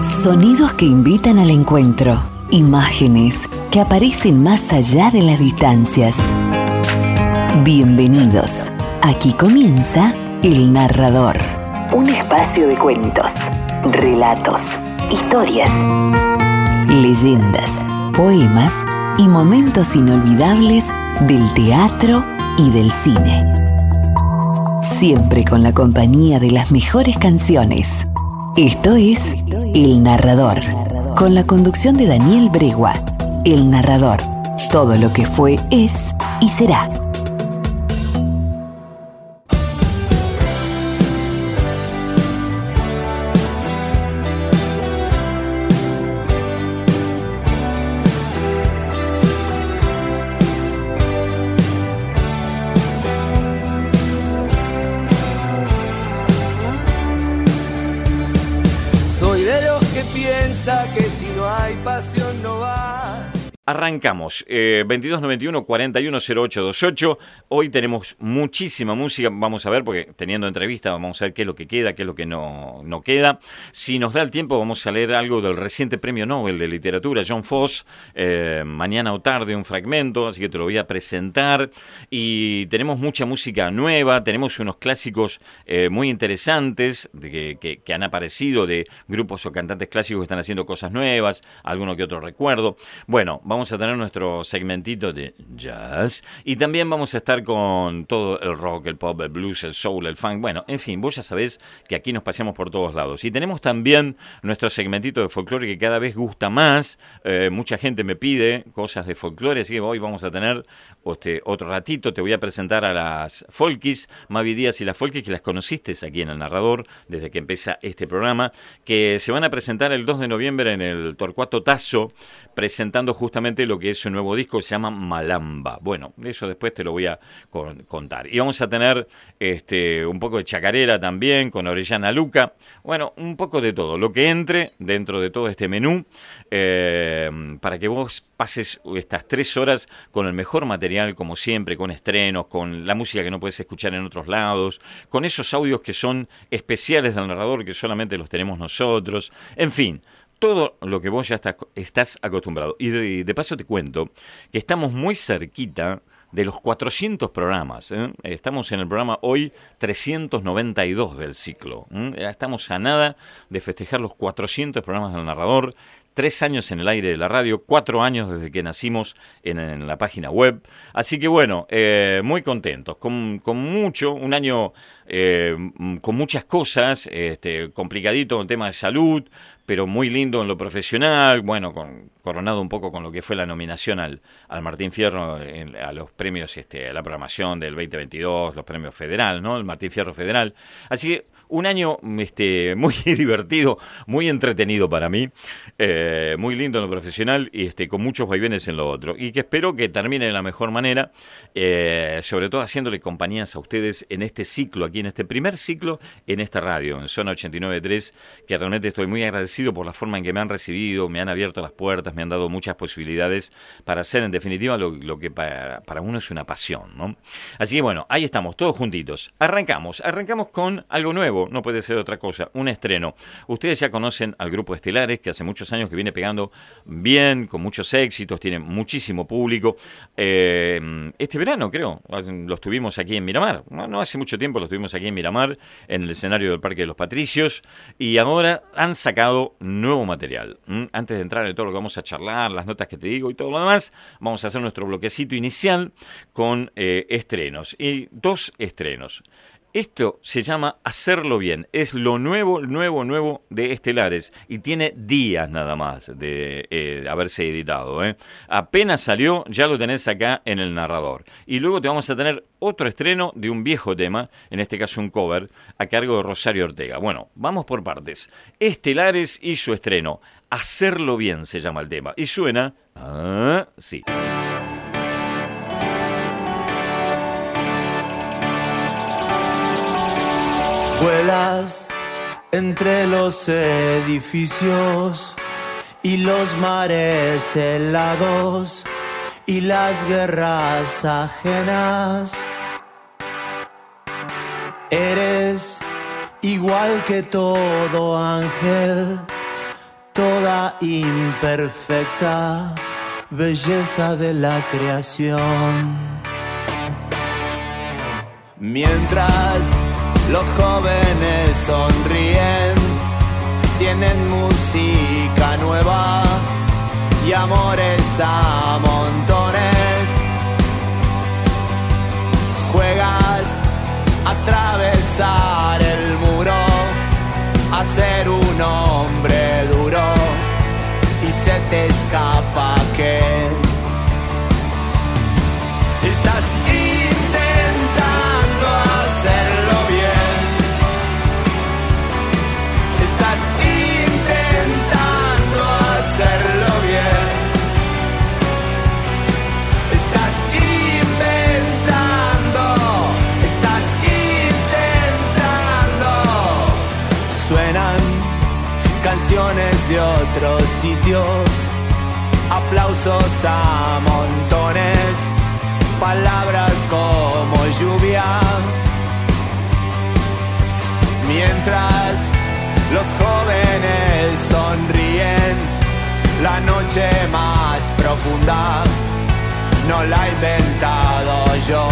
Sonidos que invitan al encuentro. Imágenes que aparecen más allá de las distancias. Bienvenidos. Aquí comienza El Narrador. Un espacio de cuentos, relatos, historias, leyendas, poemas y momentos inolvidables del teatro y del cine. Siempre con la compañía de las mejores canciones. Esto es El Narrador, con la conducción de Daniel Bregua. El Narrador. Todo lo que fue, es y será. Arrancamos, eh, 2291 410828. Hoy tenemos muchísima música, vamos a ver, porque teniendo entrevista vamos a ver qué es lo que queda, qué es lo que no, no queda. Si nos da el tiempo vamos a leer algo del reciente premio Nobel de Literatura, John Foss, eh, mañana o tarde un fragmento, así que te lo voy a presentar. Y tenemos mucha música nueva, tenemos unos clásicos eh, muy interesantes que, que han aparecido de grupos o cantantes clásicos que están haciendo cosas nuevas, alguno que otro recuerdo. Bueno, vamos vamos tener nuestro segmentito de jazz y también vamos a estar con todo el rock, el pop, el blues, el soul, el funk. Bueno, en fin, vos ya sabés que aquí nos paseamos por todos lados. Y tenemos también nuestro segmentito de folclore que cada vez gusta más. Eh, mucha gente me pide cosas de folclore, así que hoy vamos a tener este, otro ratito. Te voy a presentar a las folkis, Mavi Díaz y las folkis que las conociste aquí en el narrador desde que empieza este programa, que se van a presentar el 2 de noviembre en el Torcuato Tazo, presentando justamente lo que es su nuevo disco, se llama Malamba. Bueno, eso después te lo voy a contar. Y vamos a tener este, un poco de chacarera también, con Orellana Luca. Bueno, un poco de todo, lo que entre dentro de todo este menú, eh, para que vos pases estas tres horas con el mejor material, como siempre, con estrenos, con la música que no puedes escuchar en otros lados, con esos audios que son especiales del narrador, que solamente los tenemos nosotros. En fin, todo lo que vos ya estás, acostumbrado. Y de, paso te cuento que estamos muy cerquita de los 400 programas. ¿eh? Estamos en el programa hoy 392 del ciclo. ¿eh? Estamos a nada de festejar los 400 programas del narrador. Tres años en el aire de la radio, cuatro años desde que nacimos en, la página web. Así que bueno, eh, muy contentos, con, con, mucho, un año con muchas cosas, este, complicadito en tema de salud, pero muy lindo en lo profesional, bueno, con, coronado un poco con lo que fue la nominación al, al Martín Fierro a los premios, este, a la programación del 2022, los premios federal, ¿no? El Martín Fierro Federal. Así que un año este, muy divertido, muy entretenido para mí, eh, muy lindo en lo profesional y este, con muchos vaivenes en lo otro. Y que espero que termine de la mejor manera, eh, sobre todo haciéndole compañías a ustedes en este ciclo, aquí en este primer ciclo, en esta radio, en Zona 89.3, que realmente estoy muy agradecido por la forma en que me han recibido, me han abierto las puertas, me han dado muchas posibilidades para hacer en definitiva lo, que para, para, uno es una pasión. ¿no? Así que bueno, ahí estamos, todos juntitos. Arrancamos, arrancamos con algo nuevo no puede ser otra cosa, un estreno. Ustedes ya conocen al grupo Estelares, que hace muchos años que viene pegando bien, con muchos éxitos, tiene muchísimo público. Eh, este verano, creo, lo estuvimos aquí en Miramar, no, hace mucho tiempo lo estuvimos aquí en Miramar, en el escenario del Parque de los Patricios, y ahora han sacado nuevo material. Antes de entrar en todo lo que vamos a charlar, las notas que te digo y todo lo demás, vamos a hacer nuestro bloquecito inicial con eh, estrenos. Y dos estrenos. Esto se llama Hacerlo Bien. Es lo nuevo, nuevo, nuevo de Estelares. Y tiene días nada más de, eh, haberse editado. ¿eh? Apenas salió, ya lo tenés acá en el narrador. Y luego te vamos a tener otro estreno de un viejo tema, en este caso un cover, a cargo de Rosario Ortega. Bueno, vamos por partes. Estelares y su estreno. Hacerlo Bien se llama el tema. Y suena... Ah, sí. Vuelas entre los edificios y los mares helados y las guerras ajenas. Eres igual que todo ángel, toda imperfecta belleza de la creación. Mientras los jóvenes sonríen, tienen música nueva y amores a montones. A montones, palabras como lluvia. Mientras los jóvenes sonríen, la noche más profunda no la he inventado yo.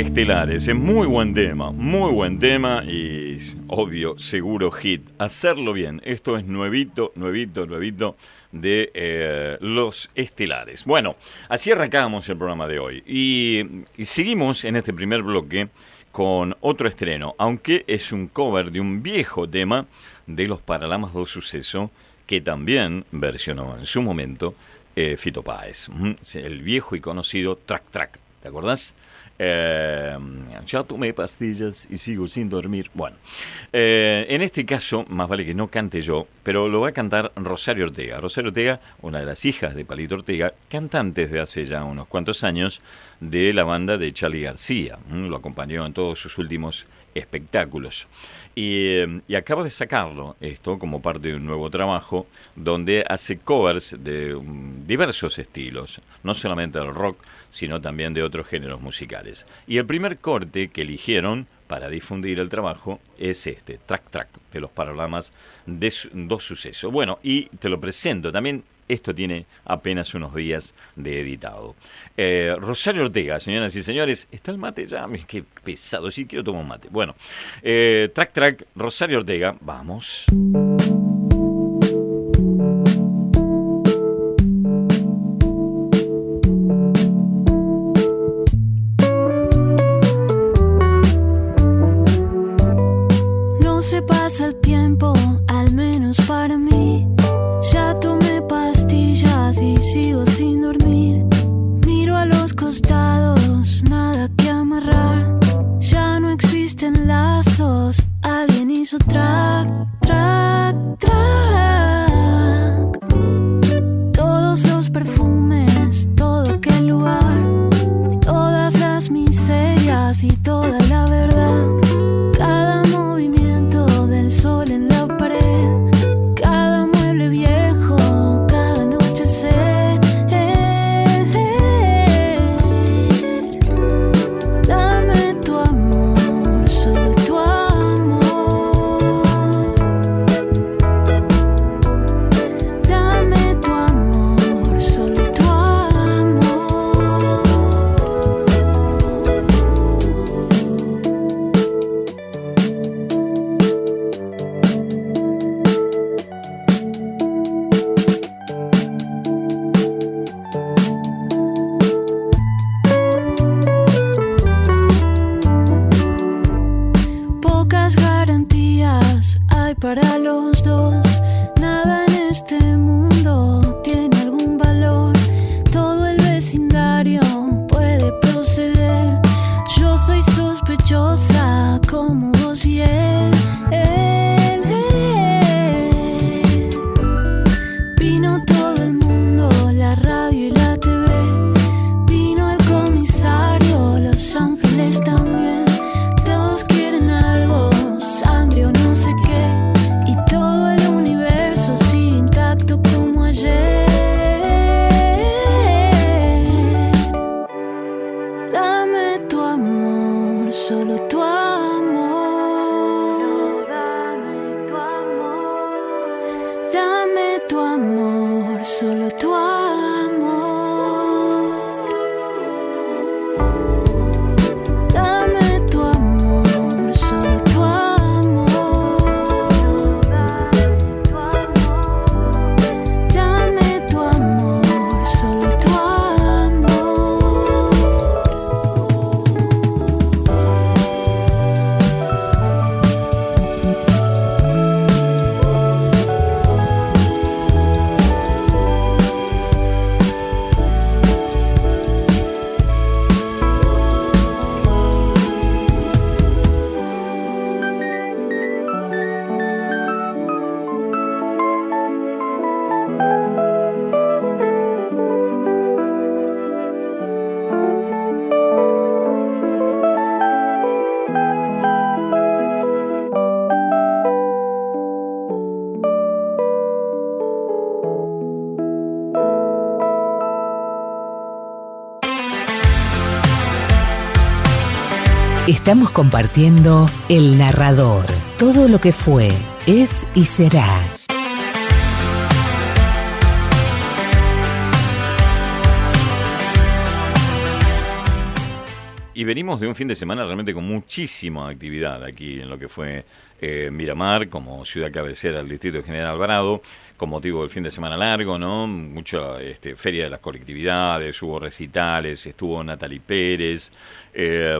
Estelares, es muy buen tema, muy buen tema y obvio, seguro hit. Hacerlo bien, esto es nuevito, nuevito, nuevito de eh, Los Estelares. Bueno, así arrancamos el programa de hoy y, y seguimos en este primer bloque con otro estreno, aunque es un cover de un viejo tema de los Paralamas do Suceso que también versionó en su momento eh, Fito Páez, el viejo y conocido Track Track. ¿Te acordás? Eh, ya tomé pastillas y sigo sin dormir. Bueno, eh, en este caso, más vale que no cante yo, pero lo va a cantar Rosario Ortega. Rosario Ortega, una de las hijas de Palito Ortega, cantante desde hace ya unos cuantos años de la banda de Charlie García. Lo acompañó en todos sus últimos espectáculos. Y, y, acaba de sacarlo esto como parte de un nuevo trabajo donde hace covers de um, diversos estilos, no solamente del rock, sino también de otros géneros musicales. Y el primer corte que eligieron para difundir el trabajo es este, Track Track, de los Paralamas de Dos Sucesos. Bueno, y te lo presento, también esto tiene apenas unos días de editado. Eh, Rosario Ortega, señoras y señores, ¿está el mate ya? Qué pesado, sí quiero tomar un mate. Bueno, eh, Track Track, Rosario Ortega, vamos. solo toi. Estamos compartiendo El Narrador, todo lo que fue, es y será. Y venimos de un fin de semana realmente con muchísima actividad aquí en lo que fue eh, Miramar, como ciudad cabecera del Distrito General Alvarado, con motivo del fin de semana largo, ¿no? Mucha este, feria de las colectividades, hubo recitales, estuvo Natalie Pérez, eh,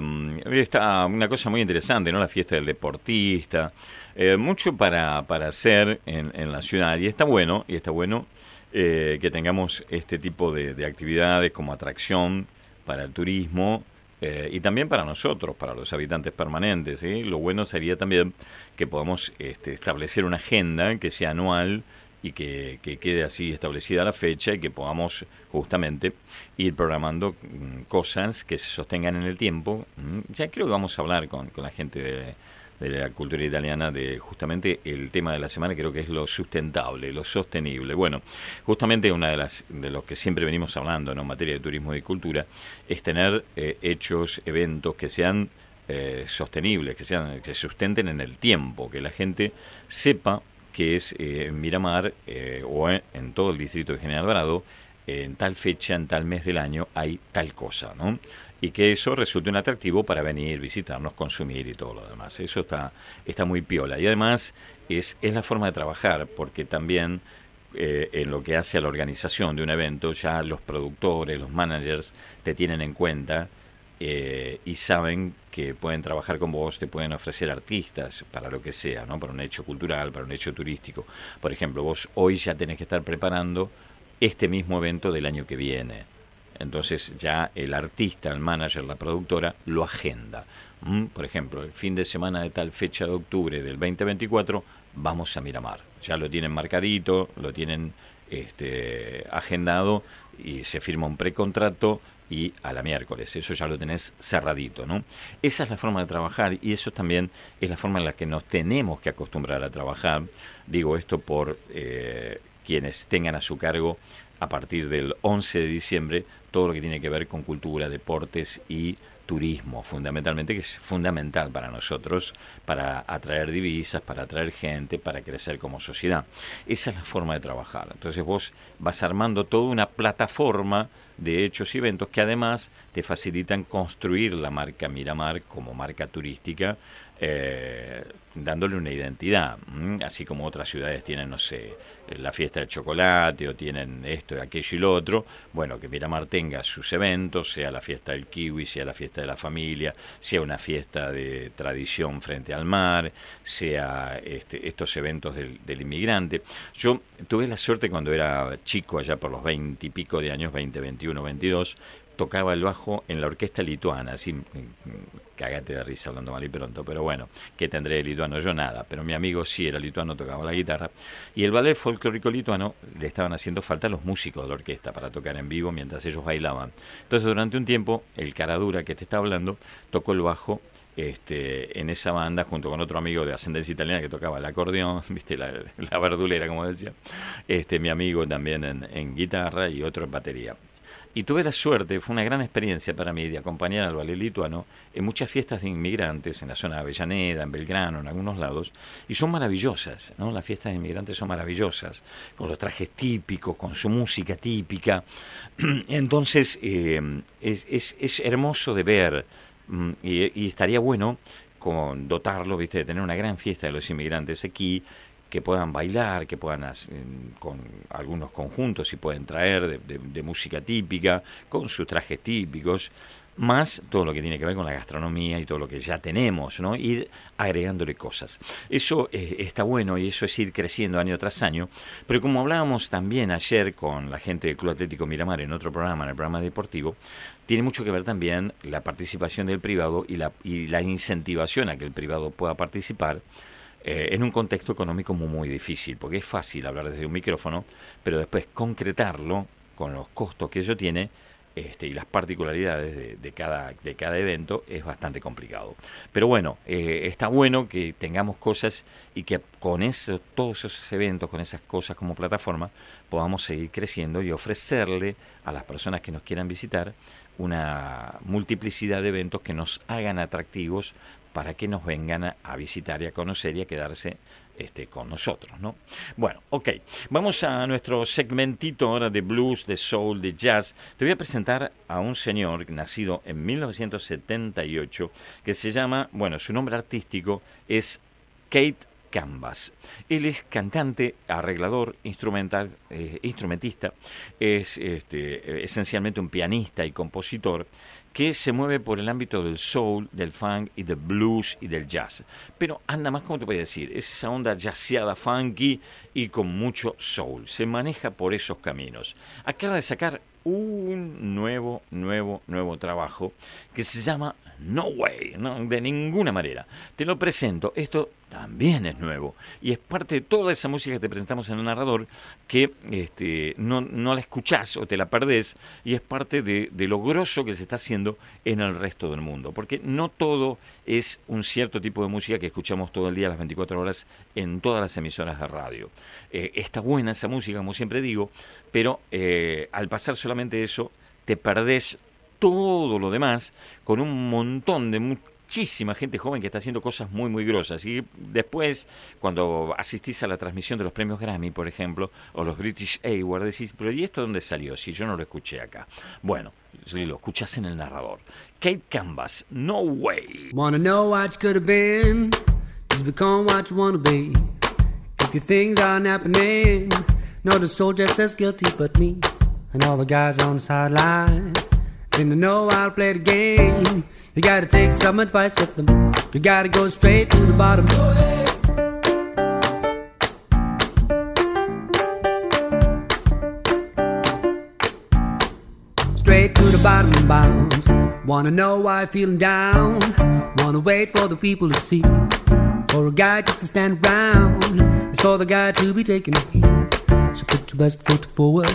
está una cosa muy interesante, ¿no? La fiesta del deportista, eh, mucho para, para hacer en, en la ciudad, y está bueno, y está bueno eh, que tengamos este tipo de, de actividades como atracción para el turismo eh, y también para nosotros, para los habitantes permanentes. Lo bueno sería también que podamos este, establecer una agenda que sea anual y que, que quede así establecida la fecha y que podamos justamente ir programando mm, cosas que se sostengan en el tiempo. Mm, Ya creo que vamos a hablar con, con la gente de, de la cultura italiana de justamente el tema de la semana creo que es lo sustentable, lo sostenible. Bueno, justamente una de las de los que siempre venimos hablando ¿no? en materia de turismo y cultura es tener eh, hechos, eventos que sean eh, sostenibles, que sean que se sustenten en el tiempo, que la gente sepa que es eh, en Miramar eh, o en, todo el distrito de General Alvarado en tal fecha, en tal mes del año hay tal cosa, ¿no? y que eso resulte un atractivo para venir, visitarnos, consumir y todo lo demás. Eso está, está muy piola. Y además es, es la forma de trabajar, porque también eh, en lo que hace a la organización de un evento, ya los productores, los managers te tienen en cuenta eh, y saben que pueden trabajar con vos, te pueden ofrecer artistas para lo que sea, ¿no? para un hecho cultural, para un hecho turístico. Por ejemplo, vos hoy ya tenés que estar preparando este mismo evento del año que viene. Entonces ya el artista, el manager, la productora lo agenda. ¿Mm? Por ejemplo, el fin de semana de tal fecha de octubre del 2024 vamos a Miramar. Ya lo tienen marcadito, lo tienen este, agendado y se firma un precontrato y a la miércoles. Eso ya lo tenés cerradito, ¿no? Esa es la forma de trabajar y eso también es la forma en la que nos tenemos que acostumbrar a trabajar. Digo esto por eh, quienes tengan a su cargo a partir del 11 de diciembre todo lo que tiene que ver con cultura, deportes y turismo, fundamentalmente, que es fundamental para nosotros, para atraer divisas, para atraer gente, para crecer como sociedad. Esa es la forma de trabajar. Entonces vos vas armando toda una plataforma de hechos y eventos que además te facilitan construir la marca Miramar como marca turística, eh, dándole una identidad, así como otras ciudades tienen, no sé, la fiesta del chocolate o tienen esto, aquello y lo otro, bueno, que Miramar tenga sus eventos, sea la fiesta del kiwi, sea la fiesta de la familia, sea una fiesta de tradición frente al mar, sea este, estos eventos del, inmigrante. Yo tuve la suerte cuando era chico, allá por los 20 y pico de años, 20, 21, 22, tocaba el bajo en la orquesta lituana, así cagate de risa hablando mal y pronto, pero bueno, ¿qué tendré de lituano? Yo nada, pero mi amigo sí era lituano, tocaba la guitarra, y el ballet folclórico lituano le estaban haciendo falta a los músicos de la orquesta para tocar en vivo mientras ellos bailaban. Entonces durante un tiempo, el caradura que te está hablando tocó el bajo este, en esa banda junto con otro amigo de ascendencia italiana que tocaba el acordeón, viste la, verdulera como decía, este, mi amigo también en, en guitarra y otro en batería. Y tuve la suerte, fue una gran experiencia para mí de acompañar al ballet lituano en muchas fiestas de inmigrantes, en la zona de Avellaneda, en Belgrano, en algunos lados, y son maravillosas, ¿no? Las fiestas de inmigrantes son maravillosas, con los trajes típicos, con su música típica. Entonces, eh, es, es, es hermoso de ver, mm, y, y estaría bueno con dotarlo, viste, de tener una gran fiesta de los inmigrantes aquí, que puedan bailar, que puedan hacer, con algunos conjuntos y pueden traer de, de- de música típica, con sus trajes típicos, más todo lo que tiene que ver con la gastronomía y todo lo que ya tenemos, ¿no? Ir agregándole cosas. Eso eh, está bueno y eso es ir creciendo año tras año, pero como hablábamos también ayer con la gente del Club Atlético Miramar en otro programa, en el programa deportivo, tiene mucho que ver también la participación del privado y la, y la incentivación a que el privado pueda participar eh, en un contexto económico muy, difícil, porque es fácil hablar desde un micrófono, pero después concretarlo con los costos que ello tiene este, y las particularidades de, de cada, de cada evento es bastante complicado. Pero bueno, eh, está bueno que tengamos cosas y que con eso, todos esos eventos, con esas cosas como plataforma, podamos seguir creciendo y ofrecerle a las personas que nos quieran visitar una multiplicidad de eventos que nos hagan atractivos para que nos vengan a, visitar y a conocer y a quedarse este, con nosotros, ¿no? Bueno, ok, vamos a nuestro segmentito ahora de blues, de soul, de jazz. Te voy a presentar a un señor nacido en 1978 que se llama, bueno, su nombre artístico es Kate Canvas. Él es cantante, arreglador, instrumental, eh, instrumentista, es este, esencialmente un pianista y compositor que se mueve por el ámbito del soul, del funk y del blues y del jazz. Pero anda más, como te voy a decir? Es esa onda jazzeada, funky y con mucho soul. Se maneja por esos caminos. Acaba de sacar un nuevo, nuevo, nuevo trabajo que se llama No Way, no, de ninguna manera. Te lo presento, esto también es nuevo y es parte de toda esa música que te presentamos en el narrador que este, no, no la escuchás o te la perdés y es parte de, lo grosso que se está haciendo en el resto del mundo, porque no todo es un cierto tipo de música que escuchamos todo el día, las 24 horas, en todas las emisoras de radio. Eh, está buena esa música, como siempre digo, pero eh, al pasar solamente eso, te perdés todo lo demás con un montón de muchísima gente joven que está haciendo cosas muy, muy grosas. Y después, cuando asistís a la transmisión de los premios Grammy, por ejemplo, o los British Awards, decís, pero ¿y esto dónde salió? Si yo no lo escuché acá. Bueno, si lo escuchás en el narrador. Kate Canvas, No Way. Wanna know what could have been? Just become what you wanna be. If your things aren't happening, no, the soul just as guilty but me. And all the guys on the sideline. Didn't know how to play the game. You gotta take some advice with them. You gotta go straight to the bottom. Straight to the bottom and bounds. Wanna know why feeling down? Wanna wait for the people to see. For a guy just to stand around. It's for the guy to be taking a heat. So put your best foot forward.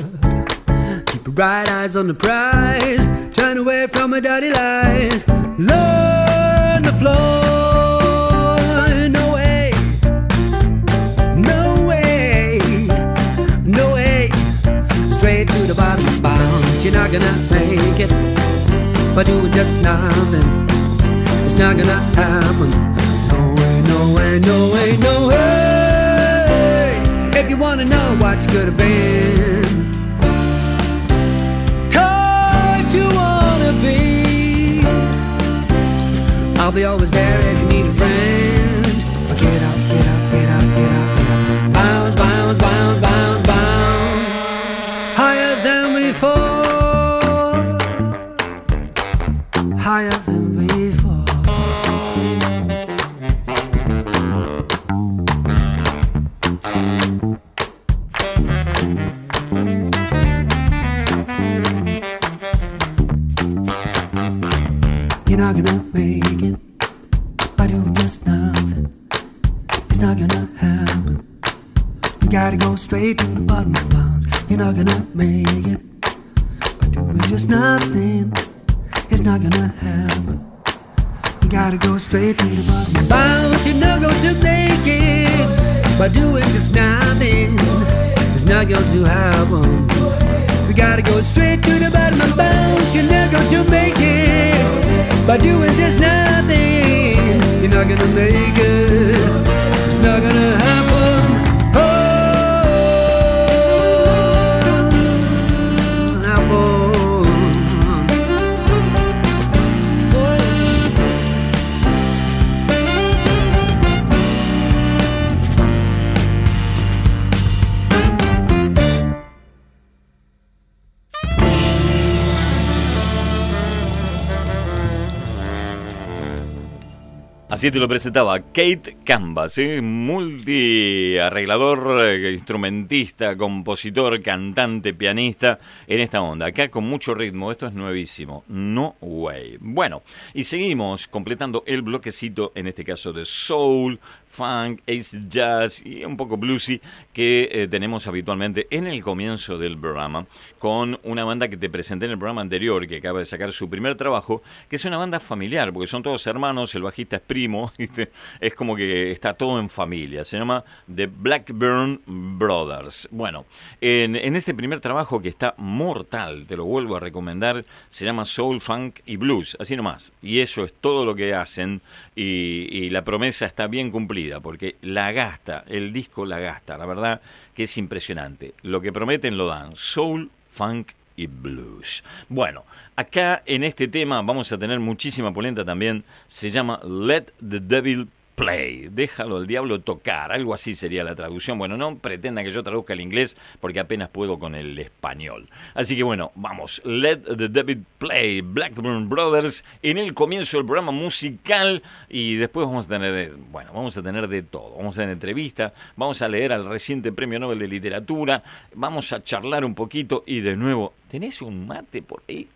Keep your bright eyes on the prize. Turn away from my dirty lies. Learn the floor. No way. No way. No way. Straight to the bottom bounds. You're not gonna make it. By doing just nothing. It's not gonna happen. No way, no way, no way, no way. If you wanna know what you could have been. I'll be always there if you need a friend. But get up, get up, get up, get up, get up. Bounce, bounce, bounce, bounce, bounce. Higher than before. Higher than before. You're not gonna fade Te lo presentaba Kate Canvas, ¿eh? multiarreglador, eh, instrumentista, compositor, cantante, pianista, en esta onda. Acá con mucho ritmo, esto es nuevísimo. No way. Bueno, y seguimos completando el bloquecito, en este caso de Soul, funk, ace jazz y un poco bluesy que eh, tenemos habitualmente en el comienzo del programa con una banda que te presenté en el programa anterior que acaba de sacar su primer trabajo, que es una banda familiar, porque son todos hermanos, el bajista es primo, es como que está todo en familia, se llama The Blackburn Brothers. Bueno, en, en este primer trabajo que está mortal, te lo vuelvo a recomendar, se llama Soul, Funk y Blues, así nomás, y eso es todo lo que hacen y, y la promesa está bien cumplida, porque la gasta, el disco la gasta, la verdad que es impresionante. Lo que prometen lo dan, soul, funk y blues. Bueno, acá en este tema vamos a tener muchísima polenta también, se llama Let the Devil Play, déjalo al diablo tocar, algo así sería la traducción. Bueno, no pretenda que yo traduzca el inglés porque apenas puedo con el español. Así que bueno, vamos, Let the Devil Play, Blackburn Brothers, en el comienzo del programa musical y después vamos a tener, bueno, vamos a tener de todo. Vamos a tener entrevista, vamos a leer al reciente Premio Nobel de Literatura, vamos a charlar un poquito y de nuevo, ¿tenés un mate por ahí?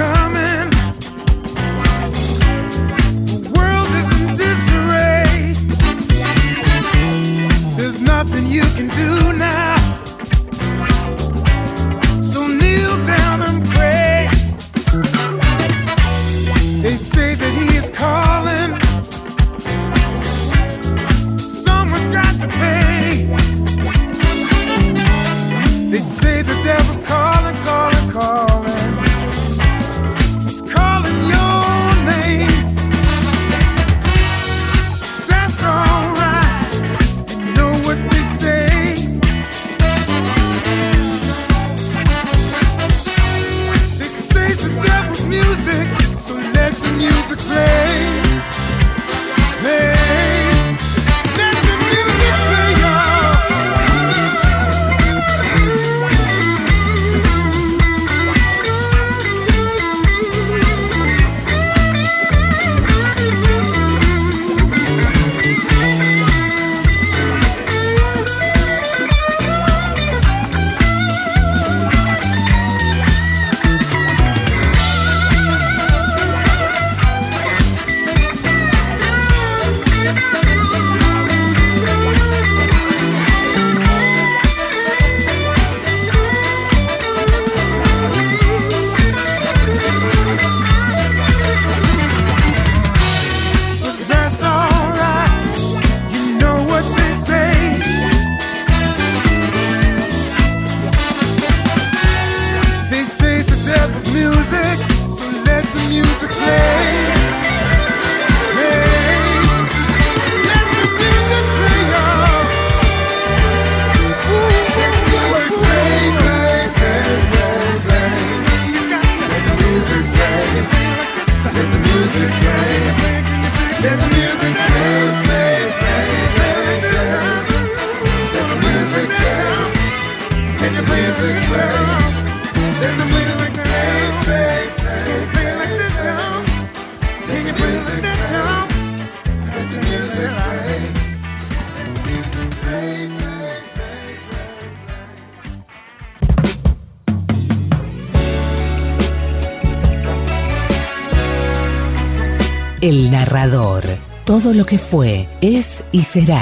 coming. Narrador. Todo lo que fue, es y será.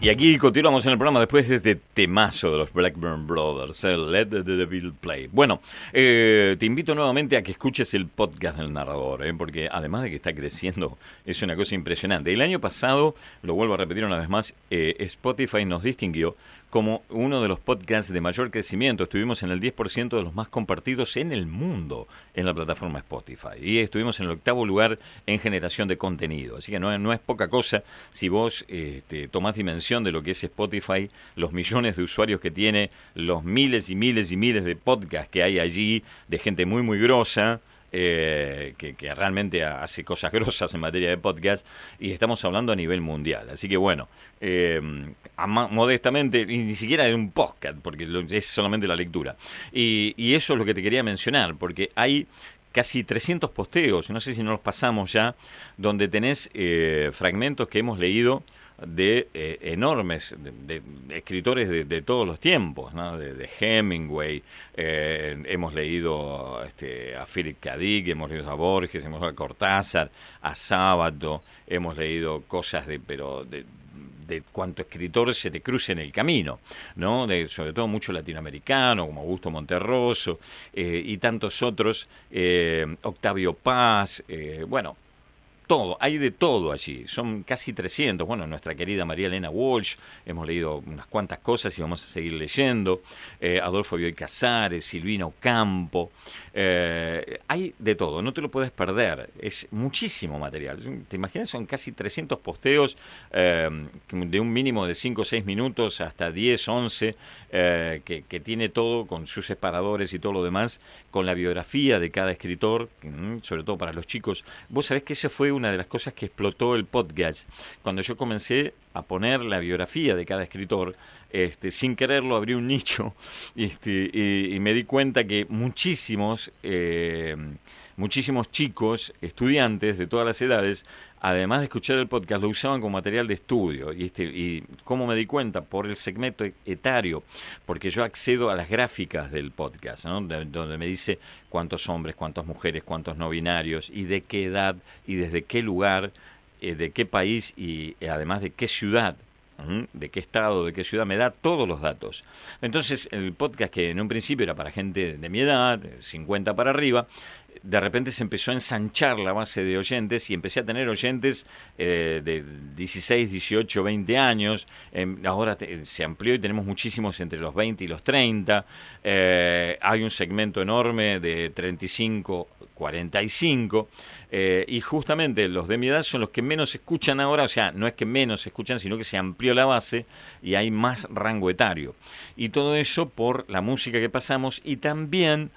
Y aquí continuamos en el programa después de este temazo de los Blackburn Brothers, el Let the Devil Play. Bueno, eh, te invito nuevamente a que escuches el podcast del narrador, eh, porque además de que está creciendo, es una cosa impresionante. El año pasado, lo vuelvo a repetir una vez más, eh, Spotify nos distinguió como uno de los podcasts de mayor crecimiento. Estuvimos en el 10% de los más compartidos en el mundo en la plataforma Spotify. Y estuvimos en el octavo lugar en generación de contenido. Así que no, no es poca cosa si vos este, tomás dimensión de lo que es Spotify, los millones de usuarios que tiene, los miles y miles y miles de podcasts que hay allí, de gente muy, muy grosa. Eh, que, realmente hace cosas grosas en materia de podcast y estamos hablando a nivel mundial. Así que bueno, eh, modestamente, y ni siquiera de un podcast, porque es solamente la lectura. Y, y eso es lo que te quería mencionar, porque hay casi 300 posteos, no sé si no los pasamos ya, donde tenés eh, fragmentos que hemos leído de eh, enormes de, escritores de, de todos los tiempos, ¿no? de, Hemingway, eh, hemos leído este, a Philip K. Hemos leído a Borges, hemos leído a Cortázar, a Sábato, hemos leído cosas de, pero de, de cuanto escritor se te cruce en el camino, ¿no? De, sobre todo mucho latinoamericano, como Augusto Monterroso, eh, y tantos otros, eh, Octavio Paz, bueno, todo, hay de todo allí, son casi 300. Bueno, nuestra querida María Elena Walsh, hemos leído unas cuantas cosas y vamos a seguir leyendo. Eh, Adolfo Bioy Casares, Silvino Campo, eh, hay de todo, no te lo puedes perder, es muchísimo material. ¿Te imaginas? Son casi 300 posteos eh, de un mínimo de 5 o 6 minutos hasta 10, 11, eh, que, que tiene todo con sus separadores y todo lo demás, con la biografía de cada escritor, mm, sobre todo para los chicos. Vos sabés que esa fue una de las cosas que explotó el podcast. Cuando yo comencé a poner la biografía de cada escritor, este, sin quererlo abrí un nicho este, y, me di cuenta que muchísimos, eh, muchísimos chicos, estudiantes de todas las edades, además de escuchar el podcast, lo usaban como material de estudio. Y, este, y cómo me di cuenta, por el segmento etario, porque yo accedo a las gráficas del podcast, ¿no? De- donde me dice cuántos hombres, cuántas mujeres, cuántos no binarios, y de qué edad, y desde qué lugar, eh, de qué país, y además de qué ciudad. De qué estado, de qué ciudad, me da todos los datos. Entonces, el podcast que en un principio era para gente de mi edad, de 50 para arriba, de repente se empezó a ensanchar la base de oyentes y empecé a tener oyentes eh, de 16, 18, 20 años. Em, ahora se amplió y tenemos muchísimos entre los 20 y los 30. Eh, hay un segmento enorme de 35, 45. eh, y justamente los de mi edad son los que menos escuchan ahora. O sea, no es que menos escuchan, sino que se amplió la base y hay más rango etario. Y todo eso por la música que pasamos y también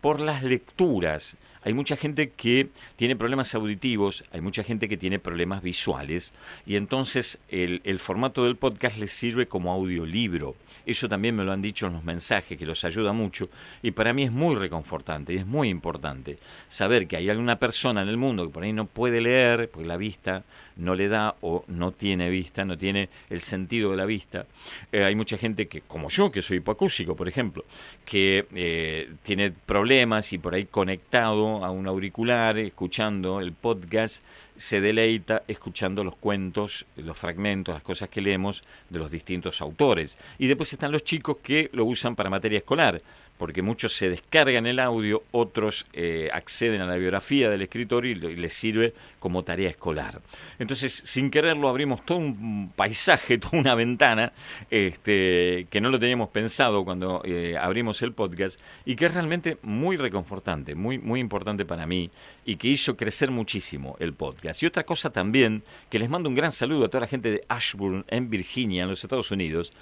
por las lecturas. Hay mucha gente que tiene problemas auditivos, hay mucha gente que tiene problemas visuales y entonces el, formato del podcast les sirve como audiolibro. Eso también me lo han dicho en los mensajes, que los ayuda mucho y para mí es muy reconfortante y es muy importante saber que hay alguna persona en el mundo que por ahí no puede leer porque la vista no le da o no tiene vista, no tiene el sentido de la vista. Eh, hay mucha gente que, como yo, que soy hipoacúsico, por ejemplo, que eh, tiene problemas y por ahí conectado a un auricular, escuchando el podcast, se deleita escuchando los cuentos, los fragmentos, las cosas que leemos de los distintos autores. Y después están los chicos que lo usan para materia escolar, porque muchos se descargan el audio, otros eh, acceden a la biografía del escritor y, les sirve como tarea escolar. Entonces, sin quererlo, abrimos todo un paisaje, toda una ventana, este, que no lo teníamos pensado cuando eh, abrimos el podcast, y que es realmente muy reconfortante, muy, muy importante para mí, y que hizo crecer muchísimo el podcast. Y otra cosa también, que les mando un gran saludo a toda la gente de Ashburn, en Virginia, en los Estados Unidos,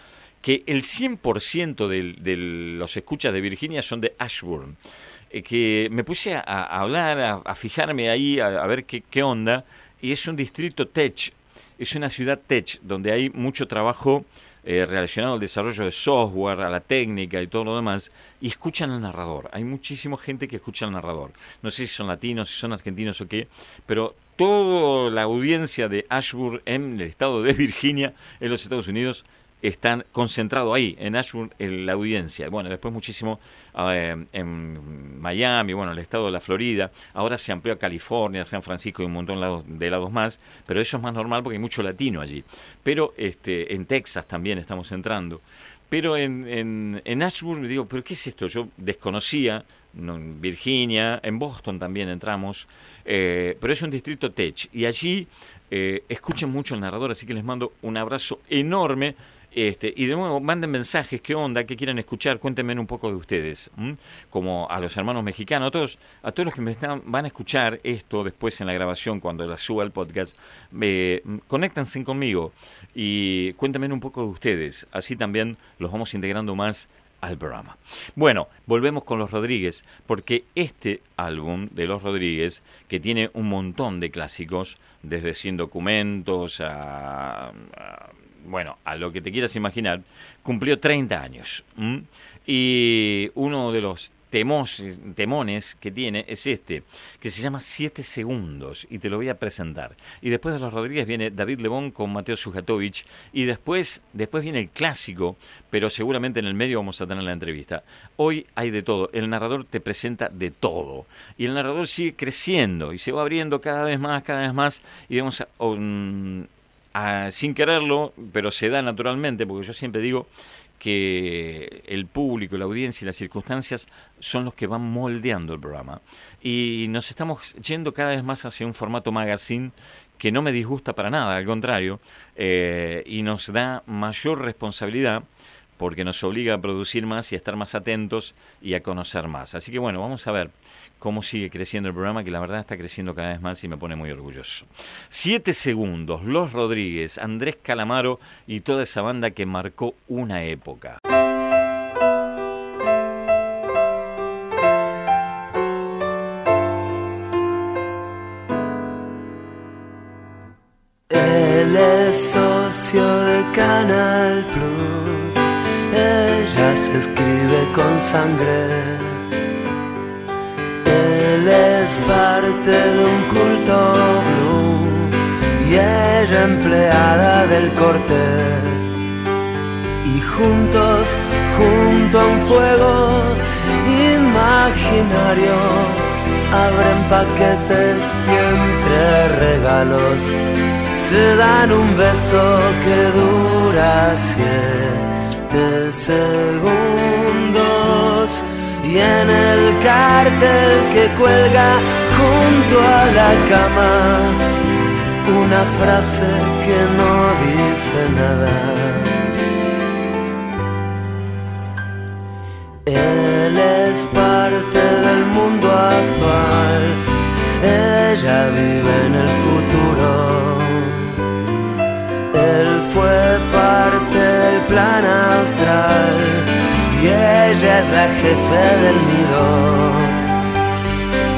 que el 100% del- de, los escuchas de Virginia son de Ashburn. Eh, que me puse a, hablar, a, fijarme ahí, a, ver qué, qué onda, y es un distrito tech, es una ciudad tech, donde hay mucho trabajo eh, relacionado al desarrollo de software, a la técnica y todo lo demás, y escuchan al narrador. Hay muchísima gente que escucha al narrador. No sé si son latinos, si son argentinos o qué, pero toda la audiencia de Ashburn en el estado de Virginia, en los Estados Unidos, están concentrado ahí, en Ashburn, en la audiencia. Bueno, después muchísimo eh, en Miami, bueno, el estado de la Florida. Ahora se amplió a California, San Francisco y un montón de lados más, pero eso es más normal porque hay mucho latino allí. Pero este, en Texas también estamos entrando. Pero en, en, en Ashburn digo, ¿pero qué es esto? Yo desconocía, no, en Virginia, en Boston también entramos, eh, pero es un distrito tech. Y allí eh, escuchen mucho al narrador, así que les mando un abrazo enorme. Este, y de nuevo, manden mensajes, qué onda, qué quieren escuchar, cuéntenme un poco de ustedes, como a los hermanos mexicanos, a todos, a todos los que me van a escuchar esto después en la grabación, cuando la suba al podcast, eh, conéctense conmigo y cuéntenme un poco de ustedes, así también los vamos integrando más al programa. Bueno, volvemos con los Rodríguez, porque este álbum de los Rodríguez, que tiene un montón de clásicos, desde Sin Documentos a- bueno, a lo que te quieras imaginar, cumplió 30 años. Y uno de los temos, temones que tiene es este, que se llama Siete Segundos, y te lo voy a presentar. Y después de los Rodríguez viene David Lebón con Mateo Sujatovic, y después, después viene el clásico, pero seguramente en el medio vamos a tener la entrevista. Hoy hay de todo, el narrador te presenta de todo, y el narrador sigue creciendo, y se va abriendo cada vez más, cada vez más, y vamos a... um, sin quererlo, pero se da naturalmente, porque yo siempre digo que el público, la audiencia y las circunstancias son los que van moldeando el programa. Y nos estamos yendo cada vez más hacia un formato magazine que no me disgusta para nada, al contrario, eh, y nos da mayor responsabilidad porque nos obliga a producir más y a estar más atentos y a conocer más. Así que bueno, vamos a ver cómo sigue creciendo el programa, que la verdad está creciendo cada vez más y me pone muy orgulloso. Siete segundos, Los Rodríguez, Andrés Calamaro y toda esa banda que marcó una época. Él es socio de Canal Plus. Con sangre. Él es parte de un culto blue y ella empleada del corte. Y juntos, junto a un fuego imaginario, abren paquetes y entre regalos se dan un beso que dura siete segundos en el cartel que cuelga junto a la cama una frase que no dice nada. Él es parte del mundo actual, ella vive en el futuro. Y ella es la jefe del nido.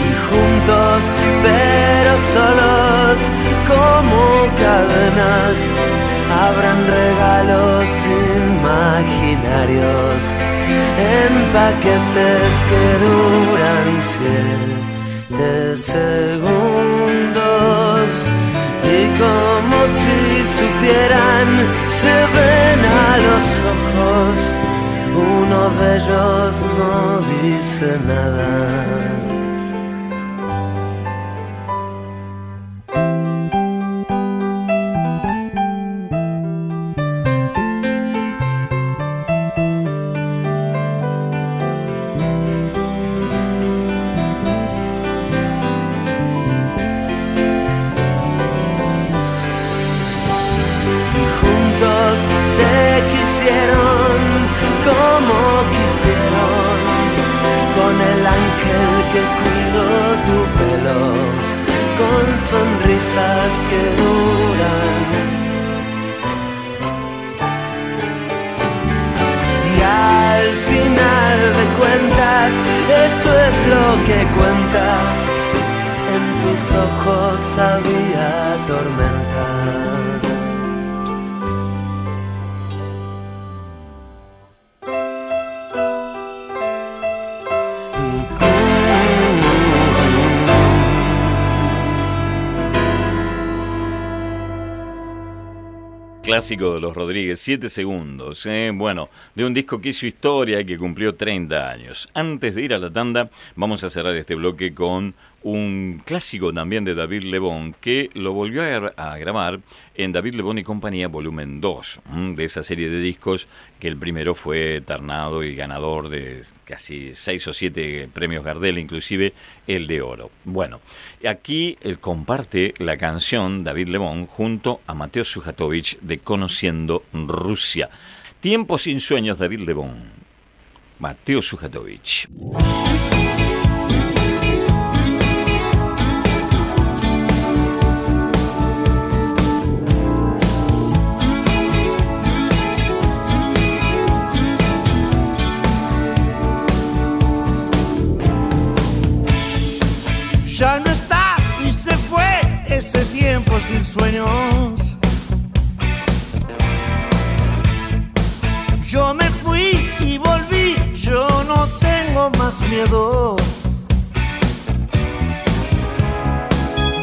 Y juntos, pero solos, como cadenas, habrán regalos imaginarios en paquetes que duran siete segundos. Y como si supieran, se ven a los ojos. Uno de ellos no dice nada. es lo que cuenta en tus ojos abiertos. Clásico de los Rodríguez, 7 segundos. ¿eh? Bueno, de un disco que hizo historia y que cumplió 30 años. Antes de ir a la tanda, vamos a cerrar este bloque con un clásico también de David Lebón, que lo volvió a, gra- a grabar en David Lebón y compañía volumen 2, ¿m? de esa serie de discos que el primero fue ternado y ganador de casi 6 o 7 premios Gardel, inclusive el de oro. Bueno, aquí él comparte la canción David Lebón junto a Mateo Sujatovich de Conociendo Rusia. Tiempo sin sueños, David Lebón. Mateo Sujatovich. Ya no está y se fue ese tiempo sin sueños. Yo me fui y volví, yo no tengo más miedo.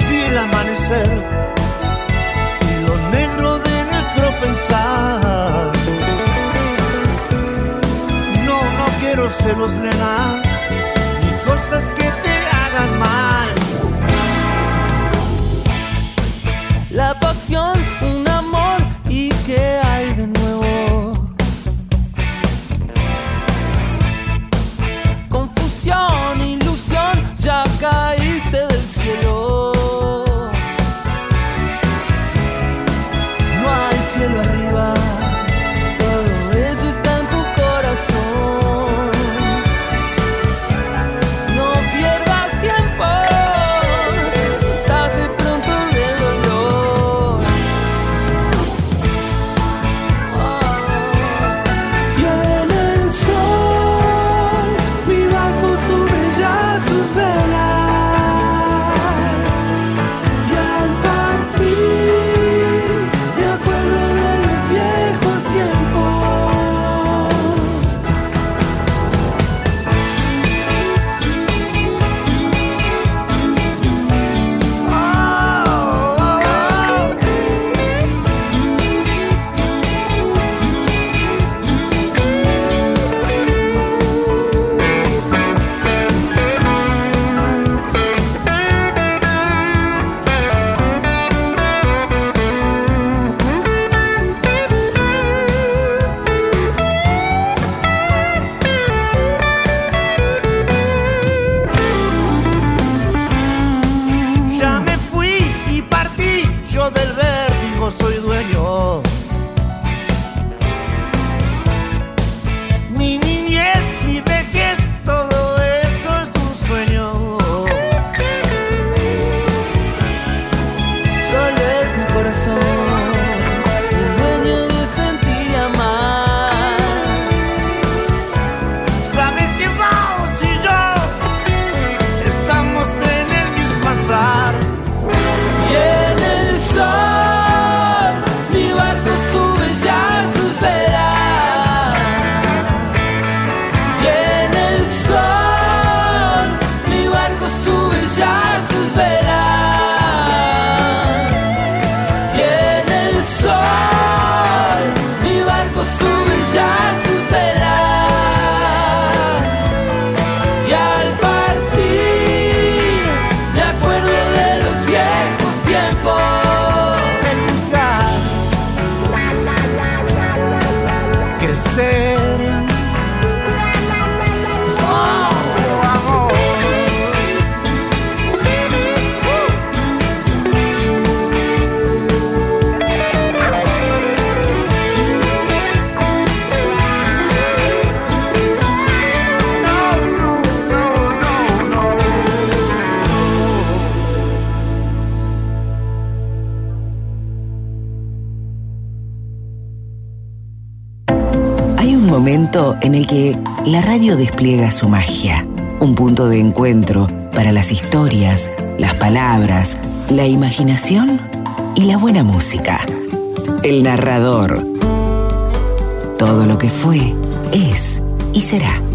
Vi el amanecer y lo negro de nuestro pensar. No, no quiero celos, nena, ni cosas que te hagan mal. La pasión, un en el que la radio despliega su magia, un punto de encuentro para las historias, las palabras, la imaginación y la buena música. El narrador. Todo lo que fue, es y será.